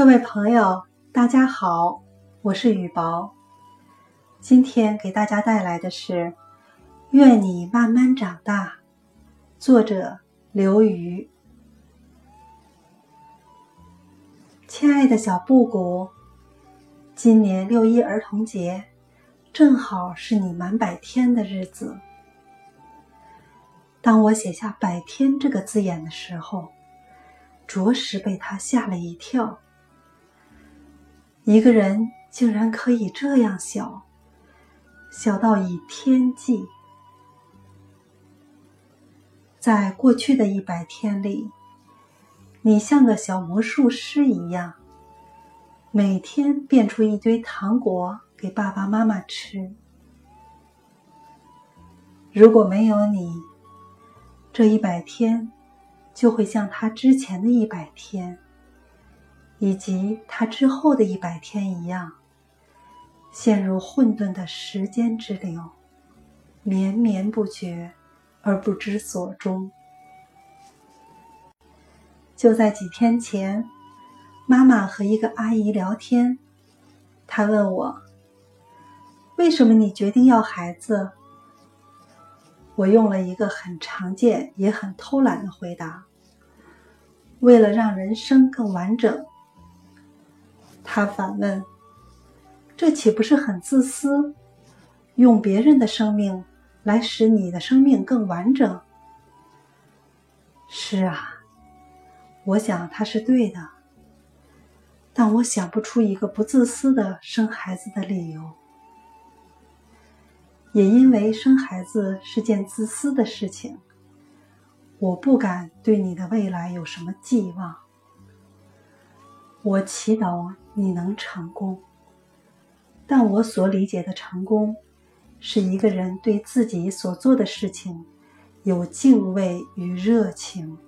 各位朋友，大家好，我是雨薄。今天给大家带来的是《愿你慢慢长大》，作者刘瑜。亲爱的小布谷，今年六一儿童节，正好是你满百天的日子。当我写下“百天”这个字眼的时候，着实被他吓了一跳。一个人竟然可以这样小，小到以天计。在过去的一百天里，你像个小魔术师一样，每天变出一堆糖果给爸爸妈妈吃。如果没有你，这一百天就会像他之前的一百天，以及他之后的一百天一样，陷入混沌的时间之流，绵绵不绝而不知所终。就在几天前，妈妈和一个阿姨聊天，她问我：“为什么你决定要孩子？”我用了一个很常见也很偷懒的回答：“为了让人生更完整。”他反问：“这岂不是很自私？用别人的生命来使你的生命更完整？”是啊，我想他是对的，但我想不出一个不自私的生孩子的理由。也因为生孩子是件自私的事情，我不敢对你的未来有什么寄望。我祈祷你能成功，但我所理解的成功，是一个人对自己所做的事情有敬畏与热情。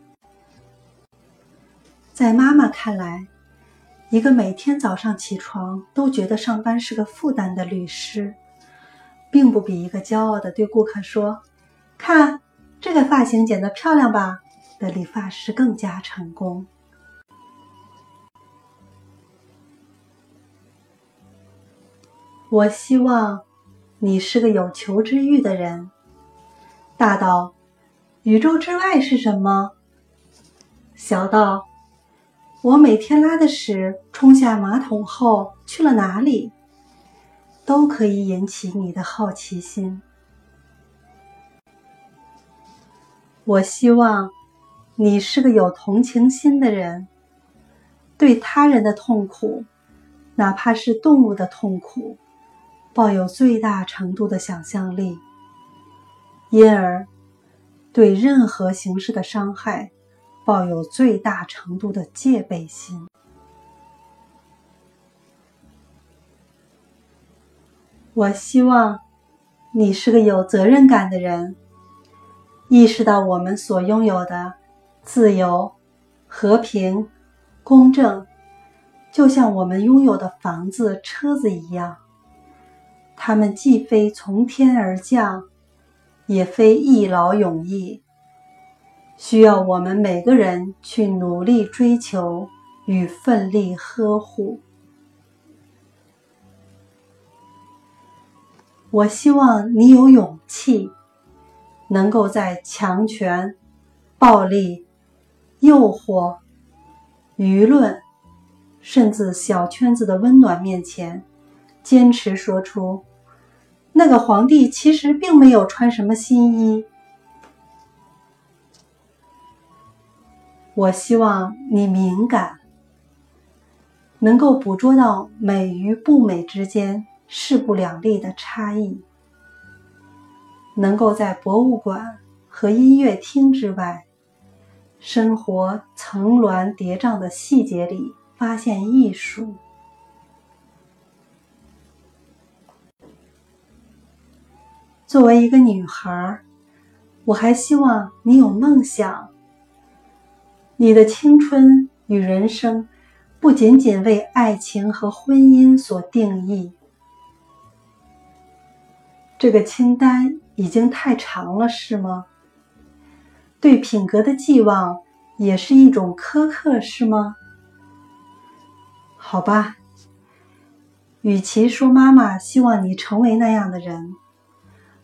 在妈妈看来，一个每天早上起床都觉得上班是个负担的律师。并不比一个骄傲的对顾客说：“看这个发型剪得漂亮吧”的理发师更加成功。我希望你是个有求知欲的人，大到宇宙之外是什么，小到我每天拉的屎冲下马桶后去了哪里。都可以引起你的好奇心。我希望你是个有同情心的人，对他人的痛苦，哪怕是动物的痛苦，抱有最大程度的想象力，因而对任何形式的伤害抱有最大程度的戒备心。我希望你是个有责任感的人，意识到我们所拥有的自由、和平、公正，就像我们拥有的房子、车子一样，它们既非从天而降，也非一劳永逸，需要我们每个人去努力追求与奋力呵护。我希望你有勇气，能够在强权、暴力、诱惑、舆论，甚至小圈子的温暖面前，坚持说出那个皇帝其实并没有穿什么新衣。我希望你敏感，能够捕捉到美与不美之间。势不两立的差异，能够在博物馆和音乐厅之外，生活层峦叠嶂的细节里发现艺术。作为一个女孩，我还希望你有梦想。你的青春与人生，不仅仅为爱情和婚姻所定义。这个清单已经太长了，是吗？对品格的寄望也是一种苛刻，是吗？好吧，与其说妈妈希望你成为那样的人，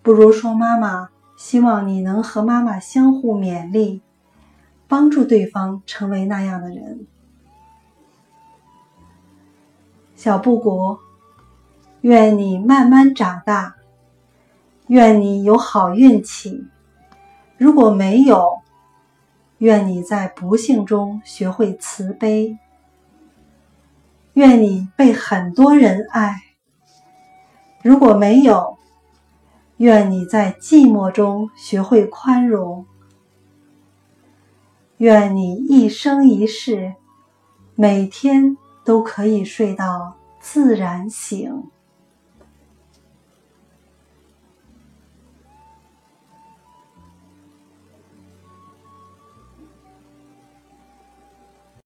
不如说妈妈希望你能和妈妈相互勉励，帮助对方成为那样的人。小布谷，愿你慢慢长大，愿你有好运气。如果没有，愿你在不幸中学会慈悲。愿你被很多人爱。如果没有，愿你在寂寞中学会宽容。愿你一生一世，每天。都可以睡到自然醒。